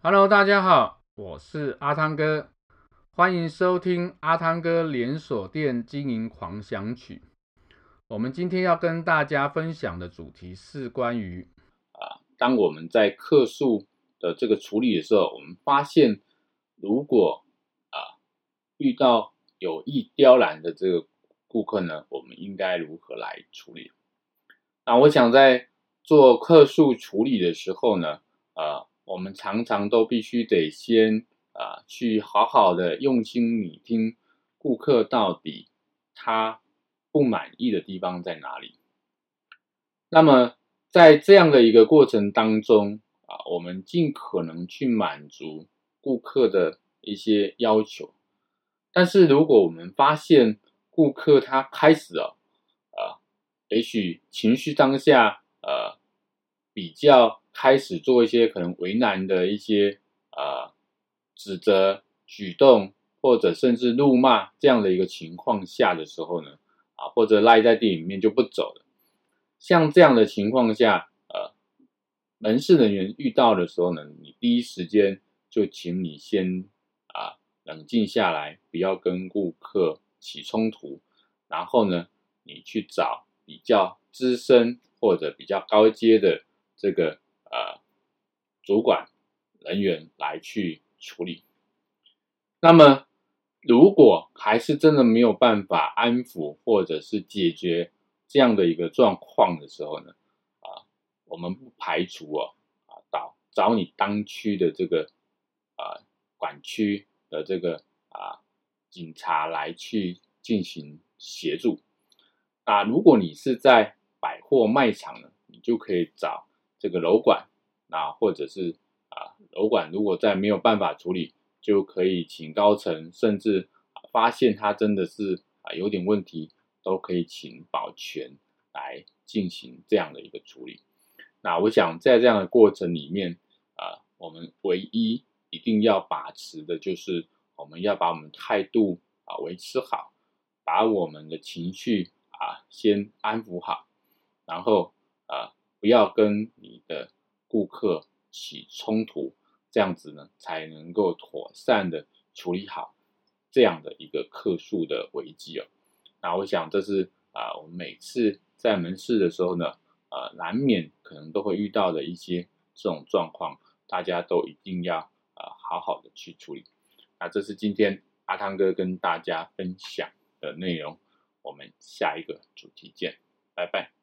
Hello，大家好，我是阿汤哥，欢迎收听阿汤哥连锁店经营狂想曲。我们今天要跟大家分享的主题是关于啊，当我们在客诉的这个处理的时候，我们发现如果啊遇到有意刁难的这个顾客呢，我们应该如何来处理？那我想在做客诉处理的时候呢，啊。我们常常都必须得先啊，去好好的用心聆听顾客到底他不满意的地方在哪里。那么在这样的一个过程当中啊，我们尽可能去满足顾客的一些要求。但是如果我们发现顾客他开始啊，啊，也许情绪当下呃比较。开始做一些可能为难的一些、呃、指责举动，或者甚至怒骂这样的一个情况下的时候呢，啊，或者赖在店里面就不走了。像这样的情况下，呃，门市人员遇到的时候呢，你第一时间就请你先啊冷静下来，不要跟顾客起冲突，然后呢，你去找比较资深或者比较高阶的这个。主管人员来去处理。那么，如果还是真的没有办法安抚或者是解决这样的一个状况的时候呢，啊，我们不排除哦，啊，找找你当区的这个啊管区的这个啊警察来去进行协助。啊，如果你是在百货卖场呢，你就可以找。这个楼管，那，或者是啊，楼管如果再没有办法处理，就可以请高层，甚至发现他真的是啊有点问题，都可以请保全来进行这样的一个处理。那我想在这样的过程里面啊，我们唯一一定要把持的就是，我们要把我们态度啊维持好，把我们的情绪啊先安抚好，然后啊。不要跟你的顾客起冲突，这样子呢，才能够妥善的处理好这样的一个客诉的危机哦。那我想这是啊，我们每次在门市的时候呢，呃，难免可能都会遇到的一些这种状况，大家都一定要啊好好的去处理。那这是今天阿汤哥跟大家分享的内容，我们下一个主题见，拜拜。